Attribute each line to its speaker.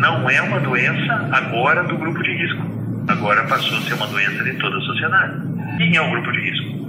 Speaker 1: não é uma doença agora do grupo de risco. Agora passou a ser uma doença de toda a sociedade. Quem é o grupo de risco?